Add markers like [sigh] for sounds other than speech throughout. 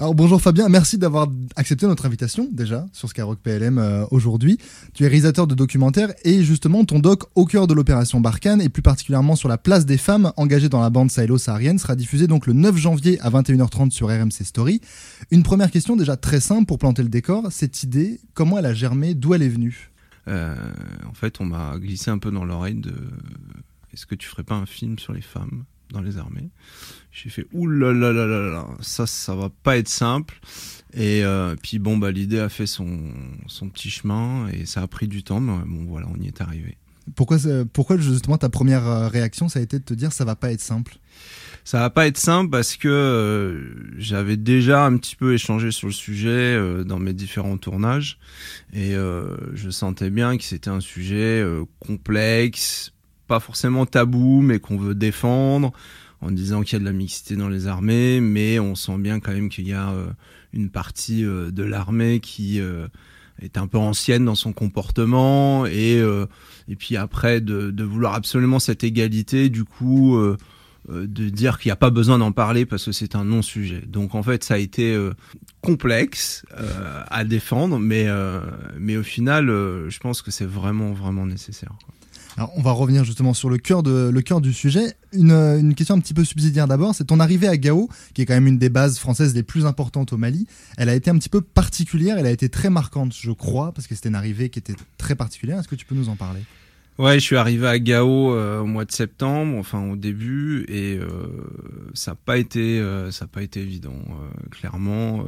Alors bonjour Fabien, merci d'avoir accepté notre invitation déjà sur Skyrock PLM euh, aujourd'hui. Tu es réalisateur de documentaires et justement ton doc au cœur de l'opération Barkhane et plus particulièrement sur la place des femmes engagées dans la bande sahélo-saharienne sera diffusé donc le 9 janvier à 21h30 sur RMC Story. Une première question déjà très simple pour planter le décor, cette idée, comment elle a germé, d'où elle est venue? Euh, En fait on m'a glissé un peu dans l'oreille de est-ce que tu ferais pas un film sur les femmes? Dans les armées. J'ai fait oulala, là là là ça, ça va pas être simple. Et euh, puis bon, bah, l'idée a fait son, son petit chemin et ça a pris du temps, mais bon, voilà, on y est arrivé. Pourquoi, pourquoi justement ta première euh, réaction, ça a été de te dire ça va pas être simple? Ça va pas être simple parce que euh, j'avais déjà un petit peu échangé sur le sujet dans mes différents tournages et je sentais bien que c'était un sujet complexe, pas forcément tabou, mais qu'on veut défendre en disant qu'il y a de la mixité dans les armées, mais on sent bien quand même qu'il y a euh, une partie euh, de l'armée qui euh, est un peu ancienne dans son comportement et et puis après de, vouloir absolument cette égalité, du coup de dire qu'il n'y a pas besoin d'en parler parce que c'est un non-sujet. Donc en fait, ça a été complexe à défendre, mais mais au final, je pense que c'est vraiment vraiment nécessaire. On va revenir justement sur le cœur, de, le cœur du sujet. Une, question un petit peu subsidiaire d'abord, c'est ton arrivée à Gao, qui est quand même une des bases françaises les plus importantes au Mali. Elle a été un petit peu particulière, elle a été très marquante, je crois, parce que c'était une arrivée qui était très particulière. Est-ce que tu peux nous en parler? Ouais, je suis arrivé à Gao euh, au mois de septembre, enfin au début, et euh, ça n'a pas été, euh, ça a pas été évident, clairement.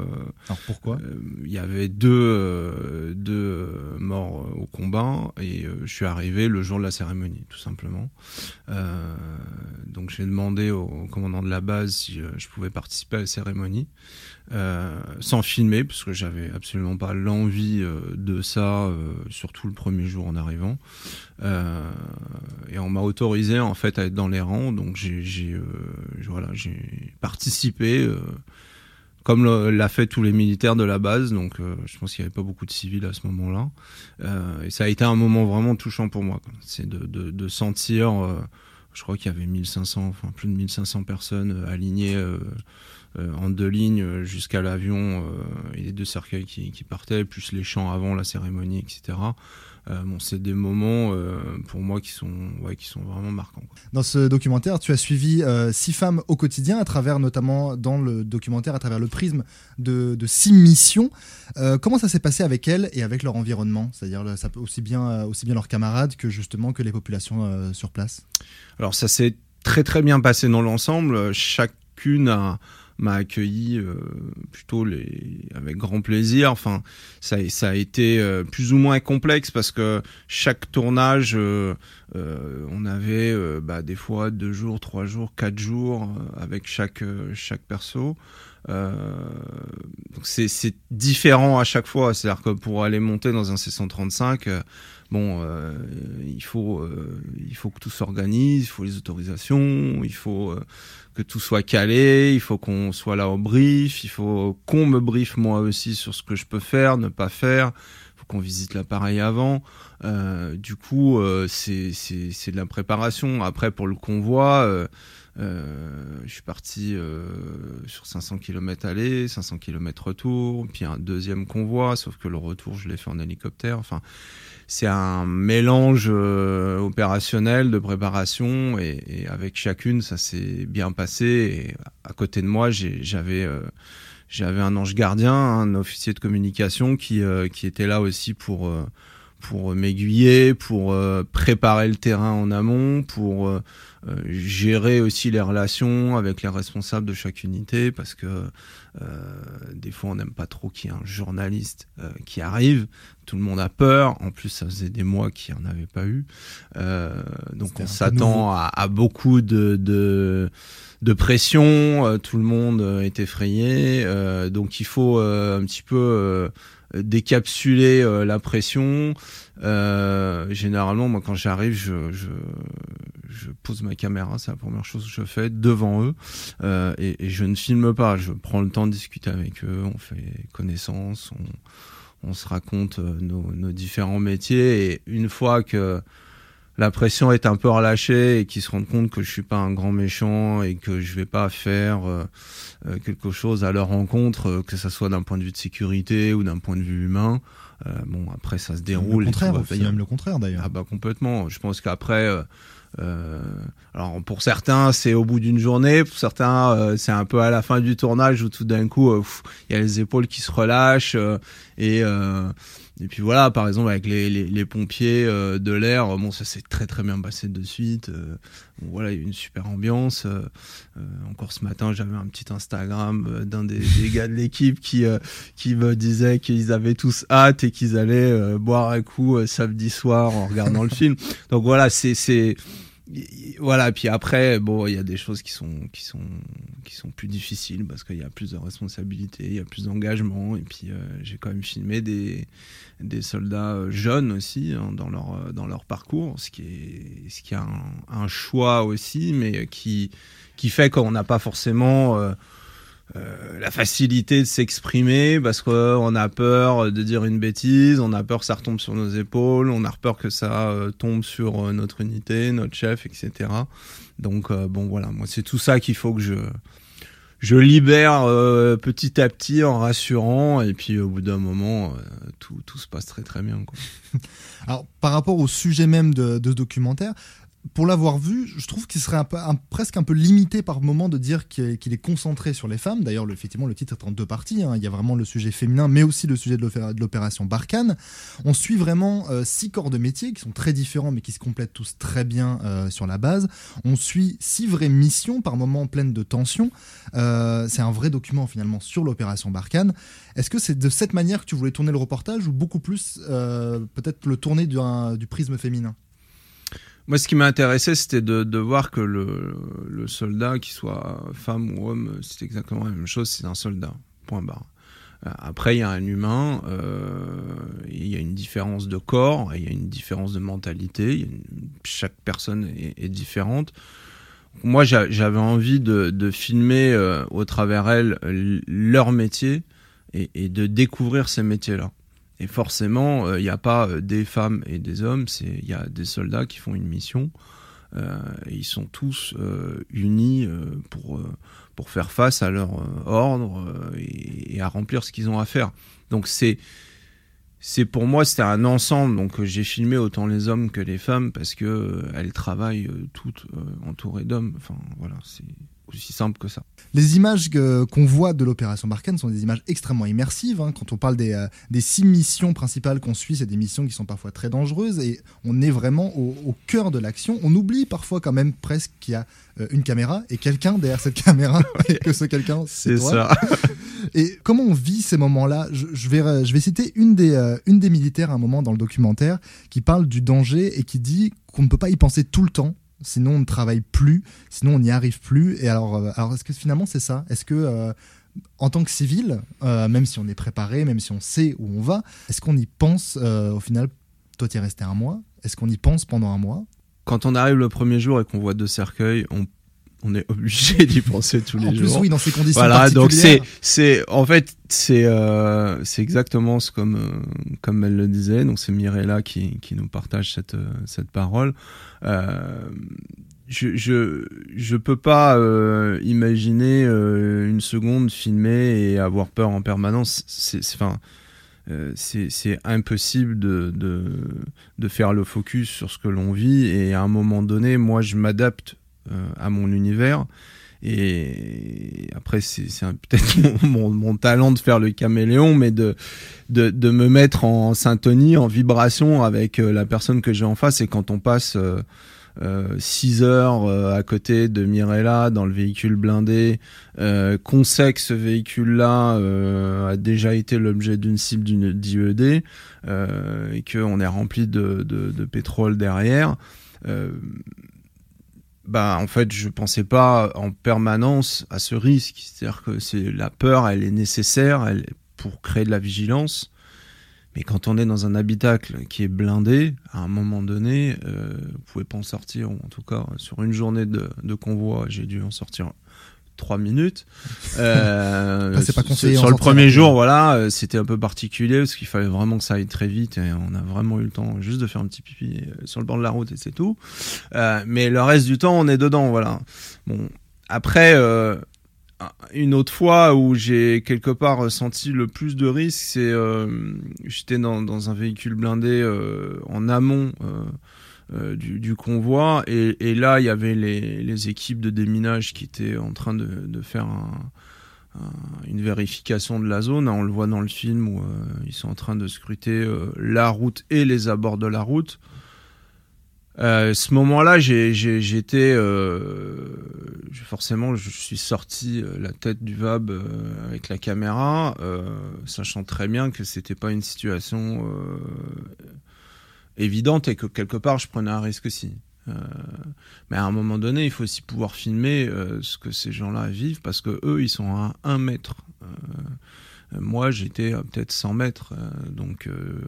Alors pourquoi? Il y avait deux, deux morts au combat, et je suis arrivé le jour de la cérémonie, tout simplement. donc j'ai demandé au commandant de la base si je pouvais participer à la cérémonie. sans filmer parce que j'avais absolument pas l'envie de ça, surtout le premier jour en arrivant. Euh, et on m'a autorisé en fait à être dans les rangs, donc j'ai euh, voilà, participé euh, comme l'a fait tous les militaires de la base. Donc, je pense qu'il n'y avait pas beaucoup de civils à ce moment-là. Euh, et ça a été un moment vraiment touchant pour moi. C'est de, sentir, je crois qu'il y avait 1500, enfin plus de 1500 personnes alignées en deux lignes jusqu'à l'avion et les deux cercueils qui, partaient, plus les chants avant la cérémonie, etc. Euh, bon, c'est des moments euh, pour moi qui sont, ouais, qui sont vraiment marquants. Dans ce documentaire, tu as suivi euh, six femmes au quotidien, à travers notamment dans le documentaire, à travers le prisme de, de six missions. comment ça s'est passé avec elles et avec leur environnement? C'est-à-dire aussi bien, aussi bien leurs camarades que justement que les populations sur place? Alors ça s'est très très bien passé dans l'ensemble. Chacune a m'a accueilli euh, plutôt avec grand plaisir. Enfin, ça, ça a été euh, plus ou moins complexe parce que chaque tournage, euh, on avait bah, des fois deux jours, trois jours, quatre jours avec chaque chaque perso. donc c'est différent à chaque fois. C'est-à-dire que pour aller monter dans un C135 bon, il faut il faut que tout s'organise, il faut les autorisations, il faut que tout soit calé, il faut qu'on soit là au brief, il faut qu'on me briefe moi aussi sur ce que je peux faire, ne pas faire, il faut qu'on visite l'appareil avant. Euh, du coup, euh, c'est de la préparation. Après, pour le convoi, euh, je suis parti euh, sur 500 km aller, 500 km retour, puis un deuxième convoi, sauf que le retour, je l'ai fait en hélicoptère. Enfin, c'est un mélange euh, opérationnel de préparation et, avec chacune ça s'est bien passé à côté de moi j'avais j'avais un ange gardien un officier de communication qui qui était là aussi pour pour m'aiguiller pour préparer le terrain en amont pour gérer aussi les relations avec les responsables de chaque unité parce que des fois on n'aime pas trop qu'il y ait un journaliste qui arrive tout le monde a peur. En plus, ça faisait des mois qu'il n'y en avait pas eu. Euh, donc on s'attend à, beaucoup de, de, pression. Euh, tout le monde est effrayé. Euh, donc il faut un petit peu décapsuler la pression. généralement, moi, quand j'arrive, je, je, pose ma caméra, c'est la première chose que je fais devant eux, et, et, je ne filme pas. Je prends le temps de discuter avec eux, on fait connaissance, on, on se raconte euh, nos, différents métiers et une fois que la pression est un peu relâchée et qu'ils se rendent compte que je suis pas un grand méchant et que je vais pas faire euh, euh, quelque chose à leur rencontre, euh, que ça soit d'un point de vue de sécurité ou d'un point de vue humain. bon, après ça se déroule. Le contraire, c'est même le contraire d'ailleurs. Ah bah complètement. Je pense qu'après. Euh, alors pour certains c'est au bout d'une journée, pour certains c'est un peu à la fin du tournage où tout d'un coup il y a les épaules qui se relâchent et et puis voilà, par exemple avec les, les, les pompiers euh, de l'air, bon ça s'est très très bien passé de suite. Euh, voilà, il y a eu une super ambiance. Euh, encore ce matin, j'avais un petit Instagram d'un des, des, gars de l'équipe qui qui me disait qu'ils avaient tous hâte et qu'ils allaient boire un coup samedi soir en regardant le film. Donc voilà, c'est voilà puis après bon il y a des choses qui sont qui sont qui sont plus difficiles parce qu'il y a plus de responsabilités il y a plus d'engagement et puis j'ai quand même filmé des des soldats euh, jeunes aussi hein, dans leur euh, dans leur parcours, ce qui est ce qui a un, choix aussi, mais qui qui fait qu'on n'a pas forcément euh, la facilité de s'exprimer parce qu'on a peur de dire une bêtise, on a peur que ça retombe sur nos épaules, on a peur que ça tombe sur notre unité, notre chef, etc. Donc bon voilà, moi c'est tout ça qu'il faut que je je libère euh, petit à petit en rassurant et puis au bout d'un moment euh, tout, tout, se passe très très bien. [laughs] Alors par rapport au sujet même de, documentaire, pour l'avoir vu, je trouve qu'il serait presque un peu limité par moment de dire qu'il est, concentré sur les femmes. D'ailleurs, effectivement, le titre est en deux parties. Hein. Il y a vraiment le sujet féminin, mais aussi le sujet de l'opération Barkhane. On suit vraiment euh, six corps de métier qui sont très différents, mais qui se complètent tous très bien euh, sur la base. On suit six vraies missions, par moments pleines de tensions. Euh, c'est un vrai document finalement sur l'opération Barkhane. Est-ce que c'est de cette manière que tu voulais tourner le reportage ou beaucoup plus peut-être le tourner du prisme féminin? Moi, ce qui m'a intéressé, c'était de, de, voir que le, le, soldat, qu'il soit femme ou homme, c'est exactement la même chose, c'est un soldat. Point barre. Euh, après, il y a un humain, euh, il y a une différence de corps, il y a une différence de mentalité, chaque personne est, est différente. Moi, j'avais envie de, de filmer euh, au travers elles leur métier et, et de découvrir ces métiers-là. Et forcément, il euh, n'y a pas euh, des femmes et des hommes, il y a des soldats qui font une mission. Euh, et ils sont tous unis pour, pour faire face à leur ordre et, à remplir ce qu'ils ont à faire. Donc c'est c'est pour moi c'était un ensemble donc j'ai filmé autant les hommes que les femmes parce que elles travaillent toutes entourées d'hommes enfin voilà c'est aussi simple que ça. Les images qu'on voit de l'opération Barkhane sont des images extrêmement immersives. Hein. Quand on parle des, euh, des six missions principales qu'on suit, c'est des missions qui sont parfois très dangereuses et on est vraiment au, cœur de l'action. On oublie parfois quand même presque qu'il y a euh, une caméra et quelqu'un derrière cette caméra [laughs] et que ce quelqu'un, c'est ça. [laughs] et comment on vit ces moments-là? Je, vais, je vais citer une des, euh, une des militaires à un moment dans le documentaire qui parle du danger et qui dit qu'on ne peut pas y penser tout le temps sinon on ne travaille plus, sinon on n'y arrive plus. Et alors, euh, alors est-ce que finalement c'est ça? Est-ce que euh, en tant que civil, euh, même si on est préparé, même si on sait où on va, est-ce qu'on y pense au final Toi, tu es resté un mois? Est-ce qu'on y pense pendant un mois? Quand on arrive le premier jour et qu'on voit deux cercueils, on on est obligé [laughs] d'y penser tous les en plus, oui, dans ces conditions voilà, donc c'est, c'est, en fait, c'est, euh, c'est exactement ce comme, euh, comme elle le disait. Donc c'est Mirella qui, qui nous partage cette, euh, cette parole. Euh, je, je, je peux pas euh, imaginer une seconde filmer et avoir peur en permanence. C'est, enfin. C'est, c'est impossible de, de, de faire le focus sur ce que l'on vit et à un moment donné, moi je m'adapte euh, à mon univers. Et après, c'est [laughs] peut-être mon, talent de faire le caméléon, mais de, de, me mettre en syntonie, en vibration avec euh, la personne que j'ai en face. Et quand on passe euh, 6 euh, heures à côté de Mirella dans le véhicule blindé, euh, qu'on sait que ce véhicule-là a déjà été l'objet d'une cible d'une d'IED et qu'on est rempli de, de pétrole derrière bah en fait je pensais pas en permanence à ce risque. C'est-à-dire que c'est la peur elle est nécessaire elle pour créer de la vigilance. Mais quand on est dans un habitacle qui est blindé à un moment donné euh, vous pouvez pas en sortir en tout cas sur une journée de, de convoi j'ai dû en sortir trois minutes. [laughs] Euh, c'est pas conseillé sur le premier jour, voilà, euh, c'était un peu particulier parce qu'il fallait vraiment que ça aille très vite et on a vraiment eu le temps juste de faire un petit pipi euh, sur le bord de la route et c'est tout. Euh, mais le reste du temps, on est dedans, voilà. Bon, après, euh, une autre fois où j'ai quelque part senti le plus de risques, c'est euh, j'étais dans, dans un véhicule blindé euh, en amont euh, euh, du, convoi et, là il y avait les, équipes de déminage qui étaient en train de, faire un, un- une vérification de la zone. On le voit dans le film où euh, ils sont en train de scruter euh, la route et les abords de la route. Ce moment-là, j'étais forcément, je suis sorti la tête du VAB avec la caméra, sachant très bien que c'était pas une situation évidente et que quelque part je prenais un risque aussi. Euh, mais à un moment donné, il faut aussi pouvoir filmer euh, ce que ces gens-là vivent parce que eux, ils sont à un mètre. Euh, moi, j'étais à peut-être 100 mètres, euh, donc euh,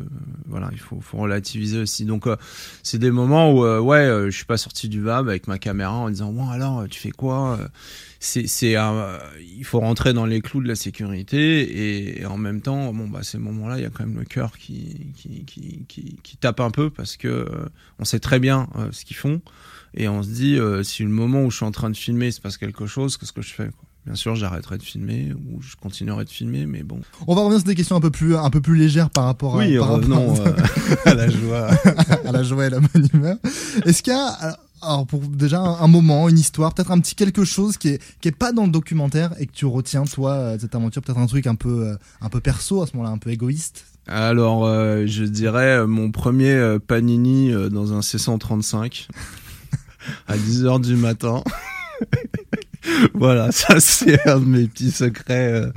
voilà, il faut, faut relativiser aussi. Donc, euh, c'est des moments où, euh, ouais, euh, je suis pas sorti du VAB avec ma caméra en disant, bon, alors, tu fais quoi Euh, C'est, c'est, un- il faut rentrer dans les clous de la sécurité et, et en même temps, bon, bah, ces moments-là, il y a quand même le cœur qui, qui, qui, qui, tape un peu parce que euh, on sait très bien euh, ce qu'ils font et on se dit, euh, si le moment où je suis en train de filmer, il se passe quelque chose, qu'est-ce que je fais quoi Bien sûr, j'arrêterai de filmer ou je continuerai de filmer, mais bon. On va revenir sur des questions un peu plus, un peu plus légères par rapport à, Oui, par revenons rapport euh, [laughs] à la joie. [laughs] à la joie et la bonne humeur. Est-ce qu'il y a, alors, pour déjà un, moment, une histoire, peut-être un petit quelque chose qui est, qui est pas dans le documentaire et que tu retiens, toi, euh, de cette aventure, peut-être un truc un peu, euh, un peu perso à ce moment-là, un peu égoïste? Alors, euh, je dirais euh, mon premier euh, panini euh, dans un C135 [laughs] à 10h du matin. [laughs] voilà, ça c'est un de mes petits secrets euh,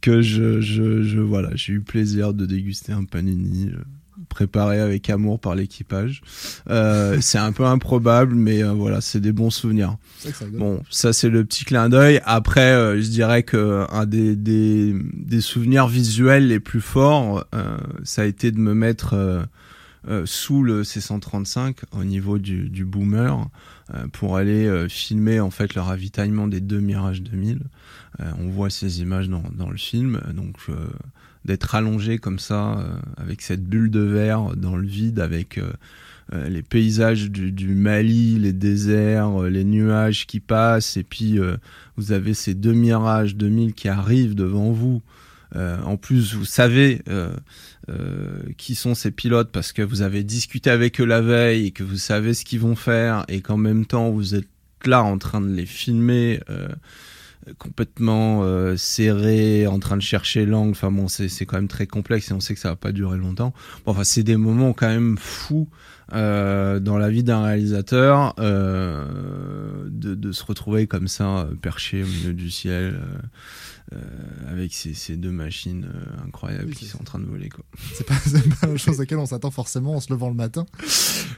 que je, je, je voilà, j'ai eu plaisir de déguster un panini euh, préparé avec amour par l'équipage. Euh, [laughs] c'est un peu improbable, mais euh, voilà, c'est des bons souvenirs. Ça. Bon, ça c'est le petit clin d'œil. Après, euh, je dirais que un des, des, des souvenirs visuels les plus forts, ça a été de me mettre sous le C135 au niveau du, du boomer euh, pour aller euh, filmer en fait le ravitaillement des deux Mirage 2000. Euh, on voit ces images dans, dans le film, donc d'être allongé comme ça avec cette bulle de verre dans le vide avec les paysages du, du Mali, les déserts, les nuages qui passent, et puis euh, vous avez ces deux mirages 2000 qui arrivent devant vous. Euh, en plus, vous savez euh, qui sont ces pilotes parce que vous avez discuté avec eux la veille et que vous savez ce qu'ils vont faire et qu'en même temps vous êtes là en train de les filmer euh, complètement euh, serrés, en train de chercher l'angle. Enfin bon, c'est quand même très complexe et on sait que ça va pas durer longtemps. Bon, enfin, c'est des moments quand même fous euh, dans la vie d'un réalisateur euh, de, de se retrouver comme ça euh, perché au milieu du ciel euh, euh, avec ces, ces deux machines euh, incroyables Oui, qui sont en train de voler quoi. [laughs] C'est pas, pas la chose à laquelle on s'attend forcément en se levant le matin.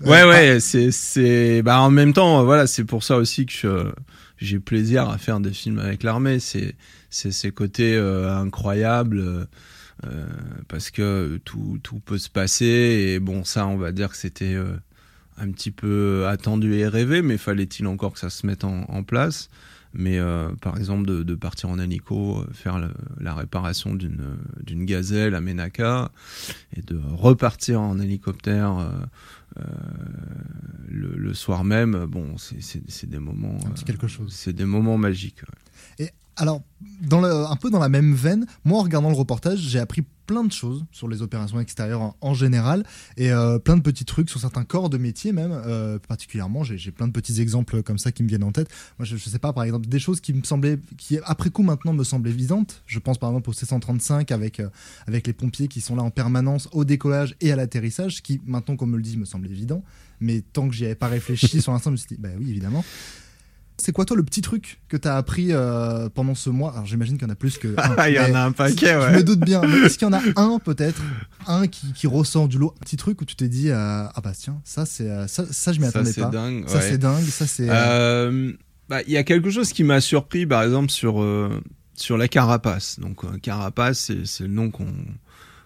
Ouais Euh, ouais, c'est c'est bah en même temps euh, voilà, c'est pour ça aussi que j'ai plaisir à faire des films avec l'armée, c'est ces côtés euh, incroyables euh, euh, parce que tout tout peut se passer. Et bon ça on va dire que c'était euh, un petit peu attendu et rêvé, mais fallait-il encore que ça se mette en, en place? Mais euh, par exemple de, de partir en hélico, euh, faire le- la réparation d'une d'une gazelle à Ménaka et de repartir en hélicoptère euh, euh, le, le soir même, bon, c'est- des moments, Un petit euh, quelque chose. c'est des moments magiques. ouais. Alors, dans le, un peu dans la même veine, moi en regardant le reportage, j'ai appris plein de choses sur les opérations extérieures en, en général et euh, plein de petits trucs sur certains corps de métier même. euh, particulièrement, j'ai plein de petits exemples comme ça qui me viennent en tête. Moi, je, je sais pas, par exemple, des choses qui me semblaient, qui après coup maintenant me semblent évidentes. Je pense par exemple au C135 avec euh, avec les pompiers qui sont là en permanence au décollage et à l'atterrissage, ce qui maintenant qu'on me le dit me semble évident. Mais tant que j'y avais pas réfléchi [laughs] sur l'instant, je me suis dit, bah oui, évidemment. C'est quoi toi le petit truc que t'as appris euh, pendant ce mois? Alors j'imagine qu'il y en a plus que. Ah, [laughs] il y en a un paquet, Je ouais. me doute bien. Est-ce qu'il y en a un peut-être, un qui, qui ressort du lot, un petit truc où tu t'es dit euh, ah bah tiens ça c'est euh, ça, ça je m'y Ça attendais c'est pas. dingue. Ça c'est dingue. Ça c'est. euh, bah, il y a quelque chose qui m'a surpris, par exemple, sur, sur la carapace. Donc, carapace, c'est, le nom qu'on,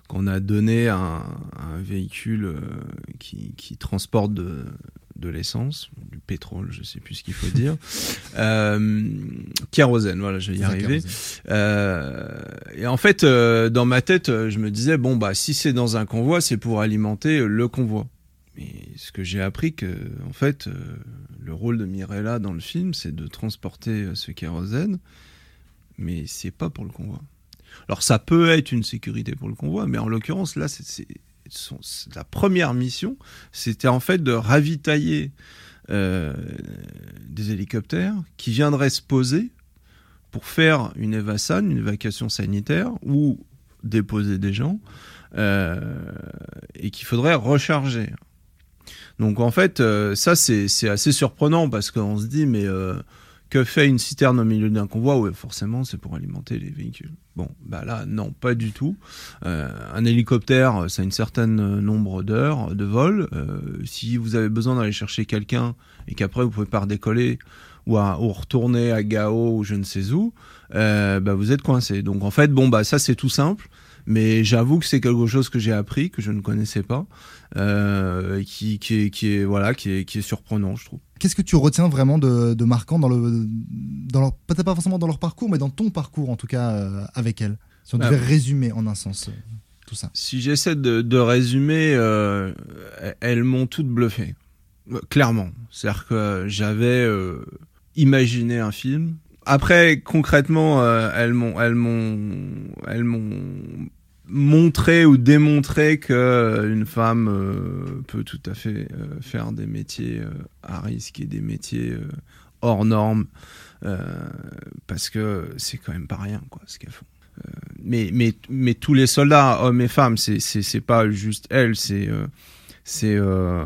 qu'on a donné à un, à un véhicule qui, qui transporte de, de l'essence, du pétrole, je sais plus ce qu'il faut dire, [laughs] euh, kérosène, voilà, je vais y arriver. Euh, et en fait, euh, dans ma tête, je me disais bon bah si c'est dans un convoi, c'est pour alimenter le convoi. Mais ce que j'ai appris que en fait, le rôle de Mirella dans le film, c'est de transporter ce kérosène, mais c'est pas pour le convoi. Alors ça peut être une sécurité pour le convoi, mais en l'occurrence là, c'est la première mission, c'était en fait de ravitailler euh, des hélicoptères qui viendraient se poser pour faire une évasan, une évacuation sanitaire ou déposer des gens euh, et qu'il faudrait recharger. Donc en fait, euh, ça c'est assez surprenant parce qu'on se dit mais que fait une citerne au milieu d'un convoi? Oui, forcément, c'est pour alimenter les véhicules. Bon, bah là, non, pas du tout. Euh, un hélicoptère, ça a une certaine nombre d'heures de vol. Euh, si vous avez besoin d'aller chercher quelqu'un et qu'après vous pouvez pas redécoller ou, ou retourner à Gao ou je ne sais où, euh, bah vous êtes coincé. Donc en fait, bon bah ça c'est tout simple. Mais j'avoue que c'est quelque chose que j'ai appris, que je ne connaissais pas, euh, qui, qui, est, qui, est, voilà, qui, est, qui est surprenant, je trouve. Qu'est-ce que tu retiens vraiment de, de marquant dans le, dans leur, peut-être pas forcément dans leur parcours, mais dans ton parcours en tout cas euh, avec elle? Si on devait ah. résumer en un sens euh, tout ça. Si j'essaie de, de résumer, euh, elles m'ont toutes bluffé, clairement. C'est-à-dire que j'avais imaginé un film, après, concrètement, euh, elles m'ont, elles m'ont, elles m'ont montré ou démontré que euh, une femme euh, peut tout à fait faire des métiers à risque et des métiers hors normes, parce que c'est quand même pas rien, quoi, ce qu'elles font. mais, mais, mais tous les soldats, hommes et femmes, c'est, c'est, c'est pas juste elles, c'est c'est euh,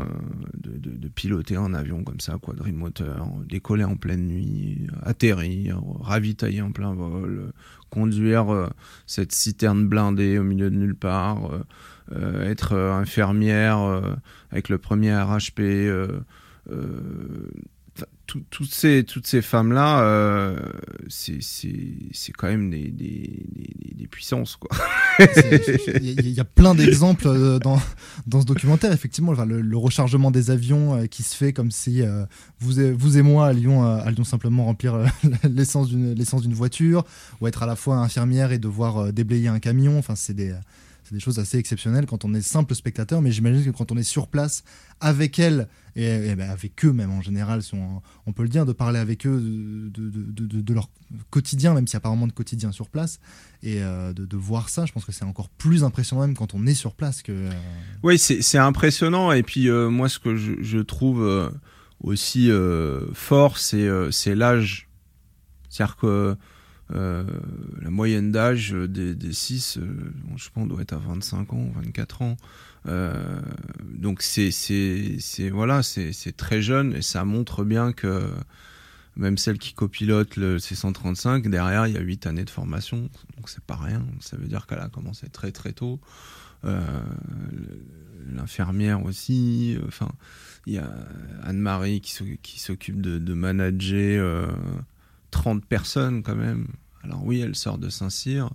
de, piloter un avion comme ça, quadrimoteur, décoller en pleine nuit, atterrir, ravitailler en plein vol, conduire euh, cette citerne blindée au milieu de nulle part, euh, être infirmière avec le premier RHP toutes ces, toutes ces femmes-là, euh, c'est quand même des, des, des, puissances. Il y, a plein d'exemples euh, dans, dans ce documentaire, effectivement. le, rechargement des avions euh, qui se fait comme si euh, vous, et, vous et moi allions, allions simplement remplir [laughs] l'essence d'une voiture, ou être à la fois infirmière et devoir déblayer un camion. Enfin, c'est des c'est des choses assez exceptionnelles quand on est simple spectateur, mais j'imagine que quand on est sur place avec elles, et, ben avec eux même en général, si on, peut le dire, de parler avec eux de, de, leur quotidien, même s'il n'y a pas vraiment de quotidien sur place, et euh, de, voir ça, je pense que c'est encore plus impressionnant même quand on est sur place. que. Euh, oui, c'est impressionnant, et puis euh, moi ce que je, trouve aussi fort, c'est l'âge. C'est-à-dire que euh, la moyenne d'âge des, des six, euh, je pense, doit être à 25 ans, 24 ans. Euh, donc c'est voilà, c'est très jeune et ça montre bien que même celle qui copilote le C135, derrière il y a 8 années de formation, donc c'est pas rien. Ça veut dire qu'elle a commencé très très tôt. L'infirmière aussi. Enfin, il y a Anne-Marie qui s'occupe de, manager 30 personnes quand même. Alors oui, elle sort de Saint-Cyr,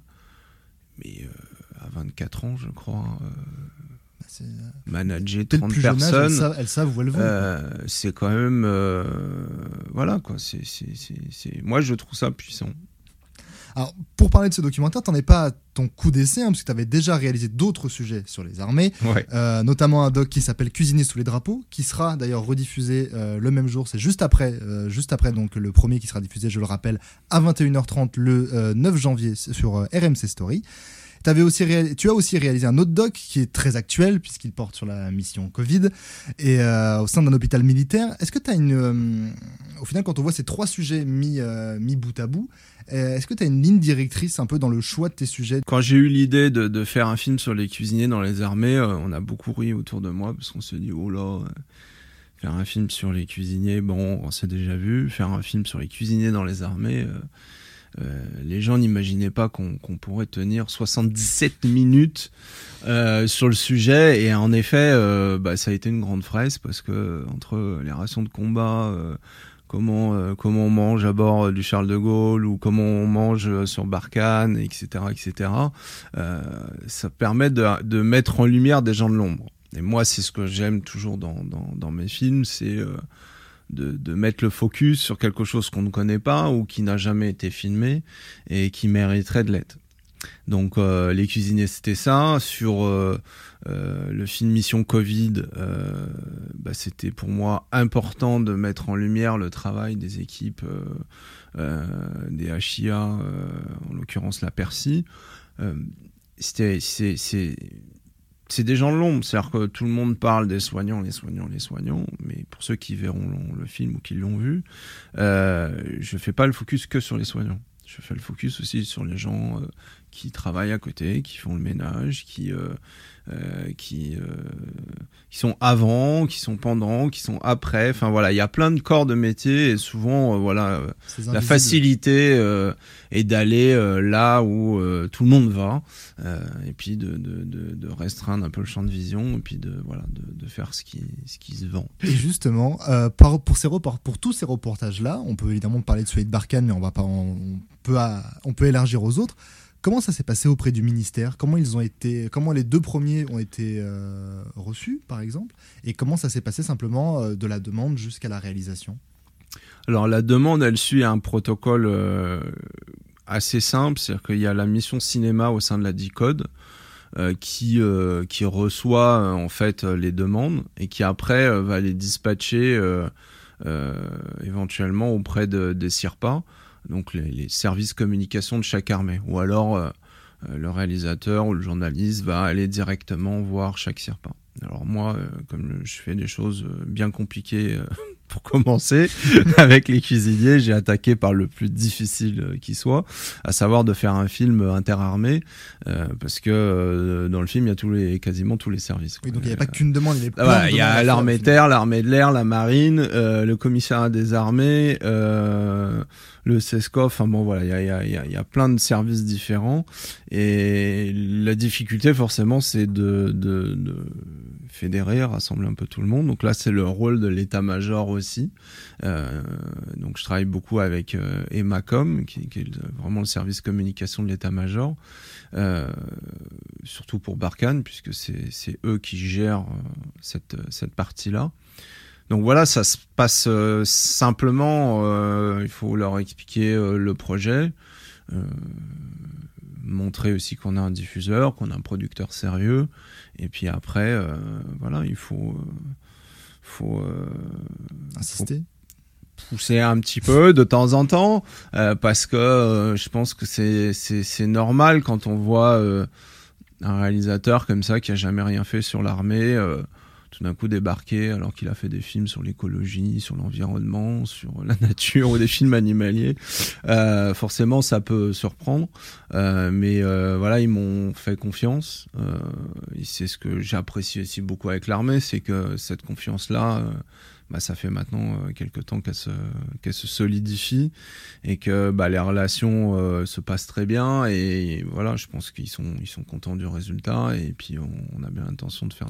mais euh, à 24 ans, je crois. Euh, bah, euh, manager 30 personnes. elle savent où elle veut. c'est quand même. voilà, quoi. C'est, Moi, je trouve ça puissant. Alors, pour parler de ce documentaire, t'en es pas à ton coup d'essai, hein, parce que tu avais déjà réalisé d'autres sujets sur les armées, euh, notamment un doc qui s'appelle Cuisiner sous les drapeaux, qui sera d'ailleurs rediffusé euh, le même jour, c'est juste après, euh, juste après donc le premier qui sera diffusé, je le rappelle, à 21h30 le 9 janvier sur RMC Story. Tu as aussi réalisé un autre doc qui est très actuel puisqu'il porte sur la mission Covid et au sein d'un hôpital militaire. Est-ce que tu as une... au final, quand on voit ces trois sujets mis, mis bout à bout, euh, est-ce que tu as une ligne directrice un peu dans le choix de tes sujets? Quand j'ai eu l'idée de, faire un film sur les cuisiniers dans les armées, euh, on a beaucoup ri autour de moi parce qu'on se dit oh là, euh, faire un film sur les cuisiniers, bon, on s'est déjà vu. Faire un film sur les cuisiniers dans les armées, les gens n'imaginaient pas qu'on pourrait tenir 77 minutes sur le sujet. Et en effet, bah, ça a été une grande fraise parce que entre les rations de combat comment euh, comment on mange à bord euh, du Charles de Gaulle ou comment on mange euh, sur Barkhane, etc., etc. ça permet de, mettre en lumière des gens de l'ombre. Et moi, c'est ce que j'aime toujours dans, dans, mes films, c'est euh, de, mettre le focus sur quelque chose qu'on ne connaît pas ou qui n'a jamais été filmé et qui mériterait de l'être. Donc euh, les cuisiniers c'était ça. Sur euh, euh, le film Mission Covid, bah, c'était pour moi important de mettre en lumière le travail des équipes des HIA, en l'occurrence la Percy. c'était c'est des gens de l'ombre, c'est-à-dire que tout le monde parle des soignants, les soignants, les soignants, mais pour ceux qui verront le film ou qui l'ont vu, euh, je fais pas le focus que sur les soignants. Je fais le focus aussi sur les gens euh, qui travaillent à côté, qui font le ménage, qui euh, euh, qui, euh, qui sont avant, qui sont pendant, qui sont après. Enfin voilà, il y a plein de corps de métier et souvent voilà la facilité est d'aller là où tout le monde va et puis de, de, de, de, restreindre un peu le champ de vision et puis de voilà de, faire ce qui ce qui se vend. Et justement, pour ces pour tous ces reportages là, on peut évidemment parler de celui de Barkhane, mais on va pas on peut on peut élargir aux autres. Comment ça s'est passé auprès du ministère? Comment ils ont été Comment les deux premiers ont été euh, reçus, par exemple? Et comment ça s'est passé simplement euh, de la demande jusqu'à la réalisation? Alors la demande, elle suit un protocole euh, assez simple, c'est-à-dire qu'il y a la mission cinéma au sein de la DICODE. qui qui reçoit en fait les demandes et qui après va les dispatcher éventuellement auprès de, des CIRPA donc les, services communication de chaque armée. Ou alors euh, euh, le réalisateur ou le journaliste va aller directement voir chaque SIRPA. Alors moi, euh, comme je fais des choses bien compliquées pour commencer, [laughs] avec les cuisiniers, j'ai attaqué par le plus difficile qui soit, à savoir de faire un film interarmé, parce que dans le film, il y a tous les, quasiment tous les services. Oui, donc il n'y a pas qu'une demande, il y, il y a l'armée terre, l'armée de l'air, la marine, le commissariat des armées, le CESCOF, enfin bon voilà, il y a, y, a, y a, plein de services différents et la difficulté forcément c'est de, de, de, fédérer, rassembler un peu tout le monde. Donc là c'est le rôle de l'état-major aussi. Euh, donc je travaille beaucoup avec euh, Emacom, qui, est vraiment le service communication de l'état-major, euh, surtout pour Barkhane puisque c'est eux qui gèrent cette, cette partie-là. Donc voilà, ça se passe simplement. Il faut leur expliquer le projet, montrer aussi qu'on a un diffuseur, qu'on a un producteur sérieux, et puis après, voilà, il faut, faut insister. pousser un petit peu de temps en temps parce que je pense que c'est c'est normal quand on voit un réalisateur comme ça qui a jamais rien fait sur l'armée tout d'un coup débarquer alors qu'il a fait des films sur l'écologie, sur l'environnement, sur la nature ou des films animaliers. Euh, forcément, ça peut surprendre, euh, mais euh, voilà, ils m'ont fait confiance. Euh, c'est ce que j'apprécie aussi beaucoup avec l'armée, c'est que cette confiance-là euh, bah, ça fait maintenant euh, quelques temps qu'elle se, qu'elle se solidifie et que bah, les relations euh, se passent très bien et, voilà, je pense qu'ils sont, ils sont contents du résultat et puis on, a bien l'intention de faire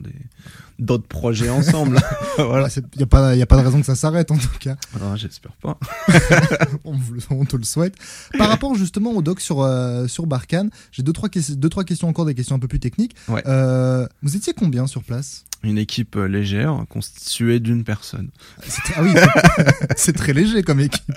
d'autres projets ensemble. [laughs] [laughs] voilà. Il n'y a, pas, y a pas de raison que ça s'arrête en tout cas. Ah, j'espère pas. [laughs] on, on, te le souhaite. Par rapport justement au doc sur, euh, sur Barkhane, j'ai deux trois, deux, trois questions encore, des questions un peu plus techniques. Ouais. Euh, vous étiez combien sur place? Une équipe euh, légère constituée d'une personne. Ah oui, [laughs] c'est très léger comme équipe.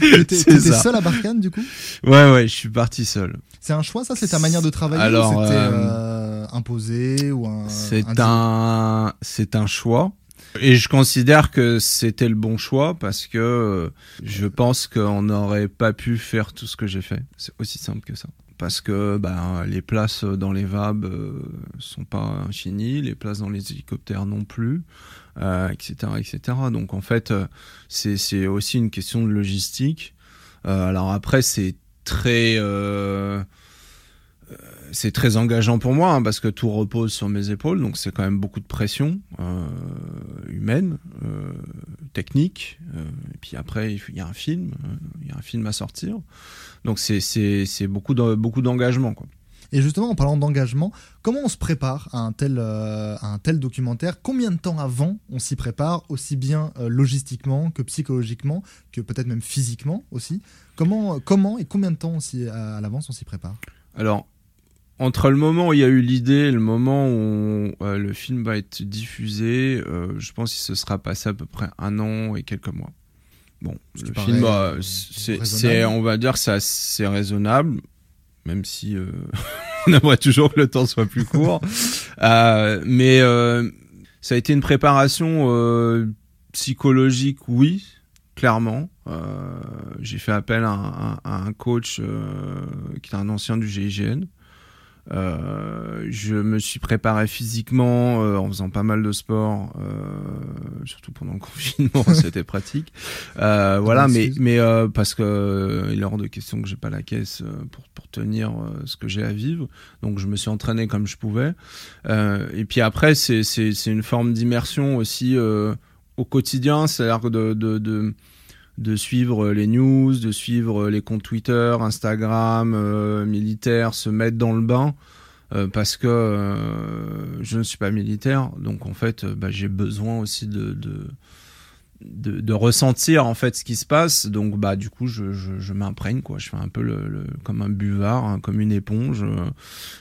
[laughs] T'étais seul à Barkhane du coup? Ouais, ouais, je suis parti seul. C'est un choix, ça? C'est ta manière de travailler Alors, c'était euh, euh, imposé ou un C'est un, c'est un choix. Et je considère que c'était le bon choix parce que je pense qu'on n'aurait pas pu faire tout ce que j'ai fait. C'est aussi simple que ça parce que bah, les places dans les VAB euh, sont pas infinies, les places dans les hélicoptères non plus, euh, etc., etc. Donc en fait, euh, c'est aussi une question de logistique. Euh, alors après, c'est très c'est très engageant pour moi hein, parce que tout repose sur mes épaules, donc c'est quand même beaucoup de pression humaine, technique. Et puis après, il y a un film, il y a un film à sortir. Donc c'est beaucoup de, beaucoup d'engagement. Quoi. Et justement, en parlant d'engagement, comment on se prépare à un tel, euh, à un tel documentaire? Combien de temps avant on s'y prépare, aussi bien euh, logistiquement que psychologiquement, que peut-être même physiquement aussi? Comment, comment et combien de temps à, à l'avance on s'y prépare? Alors, entre le moment où il y a eu l'idée et le moment où euh, le film va être diffusé, euh, je pense qu'il se sera passé à peu près un an et quelques mois. Bon, le film, euh, c'est, on va dire, c'est assez raisonnable, même si [laughs] on aimerait toujours que le temps soit plus court. [laughs] mais ça a été une préparation psychologique, oui, clairement. j'ai fait appel à, à un coach qui est un ancien du GIGN. Euh, je me suis préparé physiquement euh, en faisant pas mal de sport, euh, surtout pendant le [laughs] confinement, [laughs] c'était pratique. Voilà, mais mais parce que il est hors de question que j'ai pas la caisse pour pour tenir ce que j'ai à vivre, donc je me suis entraîné comme je pouvais. et puis après, c'est c'est c'est une forme d'immersion aussi au quotidien, c'est-à-dire de, de, de de suivre les news, de suivre les comptes Twitter, Instagram, euh, militaires, se mettre dans le bain. Euh, parce que euh, je ne suis pas militaire, donc en fait, bah, j'ai besoin aussi de, de, de, de, ressentir en fait ce qui se passe. Donc bah du coup je, je, je m'imprègne quoi. Je fais un peu le, comme un buvard, hein, comme une éponge.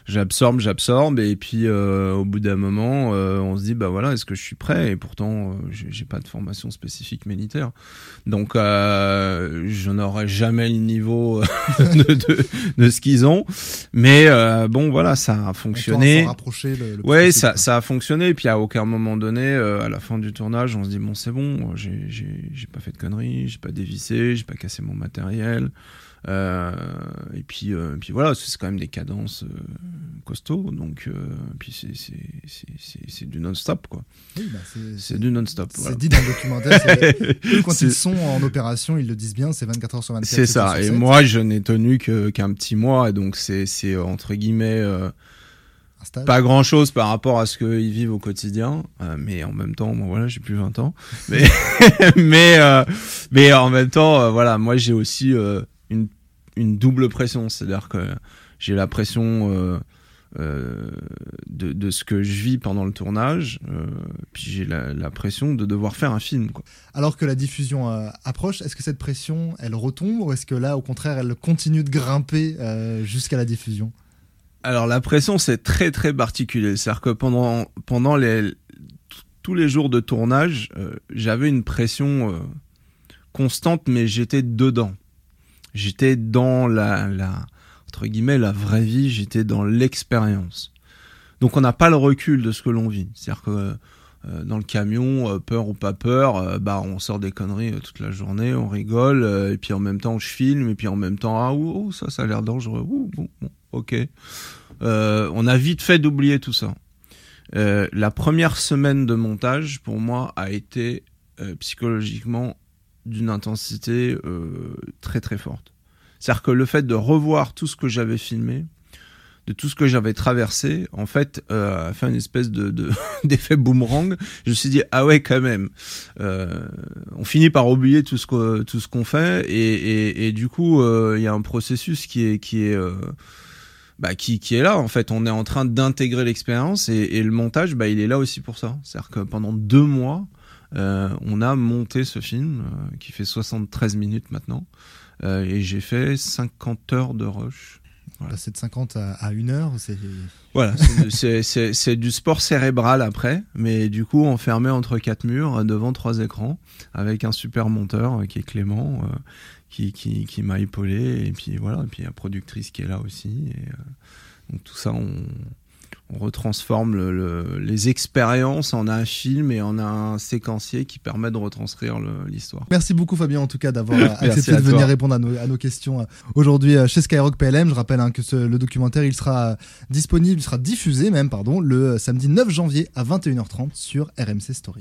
j'absorbe, j'absorbe et puis euh, au bout d'un moment euh, on se dit bah voilà est-ce que je suis prêt? Et pourtant euh, j'ai pas de formation spécifique militaire, donc euh, je n'aurai jamais le niveau [laughs] de, de, de, ce qu'ils ont. Mais bon voilà ça a fonctionné. Le, le ouais ça, ça a fonctionné. Et puis à aucun moment donné à la fin du tournage on se dit bon c'est bon j'ai j'ai pas fait de conneries, j'ai pas dévissé, j'ai pas cassé mon matériel. Euh, et puis, euh, puis voilà, c'est quand même des cadences euh, costauds, donc puis c'est du non-stop quoi. Oui, bah c'est du non-stop. C'est dit dans le documentaire. [laughs] eux, quand ils sont en opération, ils le disent bien, c'est 24 heures sur 24. C'est ça. Et moi, je n'ai tenu qu'un petit mois, et donc c'est entre guillemets pas grand chose par rapport à ce qu'ils vivent au quotidien, euh, mais en même temps, bon, voilà, j'ai plus 20 ans, mais [laughs] mais euh, mais en même temps, euh, voilà, moi j'ai aussi une une double pression, c'est-à-dire que j'ai la pression de, de ce que je vis pendant le tournage, puis j'ai la, la, pression de devoir faire un film. Quoi. Alors que la diffusion approche, est-ce que cette pression, elle retombe ou est-ce que là, au contraire, elle continue de grimper jusqu'à la diffusion? Alors la pression c'est très très particulier, c'est-à-dire que pendant pendant tous les jours de tournage, euh, j'avais une pression euh, constante, mais j'étais dedans. J'étais dans la, la entre guillemets la vraie vie, j'étais dans l'expérience. Donc on n'a pas le recul de ce que l'on vit. C'est-à-dire que dans le camion, peur ou pas peur, bah on sort des conneries toute la journée, on rigole, et puis en même temps je filme, et puis en même temps ah ouh, ça ça a l'air dangereux, ouh, bon, bon ok. Euh, on a vite fait d'oublier tout ça. Euh, la première semaine de montage, pour moi, a été euh, psychologiquement d'une intensité euh, très très forte. C'est-à-dire que le fait de revoir tout ce que j'avais filmé, de tout ce que j'avais traversé, en fait, euh, a fait une espèce de [laughs] d'effet boomerang. Je me suis dit ah ouais quand même. Euh, on finit par oublier tout ce que tout ce qu'on fait et, et, et, du coup il y a un processus qui est qui est bah, qui, qui est là. En fait, on est en train d'intégrer l'expérience et, le montage, bah, il est là aussi pour ça. C'est-à-dire que pendant deux mois, euh, on a monté ce film euh, qui fait 73 minutes maintenant euh, et j'ai fait 50 heures de rush. Voilà. C'est de 50 à, à 1 heure c'est... Voilà, [laughs] c'est du sport cérébral après, mais du coup enfermé entre quatre murs devant trois écrans avec un super monteur qui est Clément qui, qui, qui m'a épaulé et puis voilà et puis la productrice qui est là aussi et euh, donc tout ça on, on retransforme le, le, les expériences en un film et en un séquencier qui permet de retranscrire l'histoire. Merci beaucoup Fabien en tout cas d'avoir [laughs] accepté de venir répondre à nos, à nos questions euh, aujourd'hui euh, chez Skyrock PLM. Je rappelle hein, que ce, le documentaire il sera disponible, il sera diffusé même pardon le samedi 9 janvier à 21h30 sur RMC Story.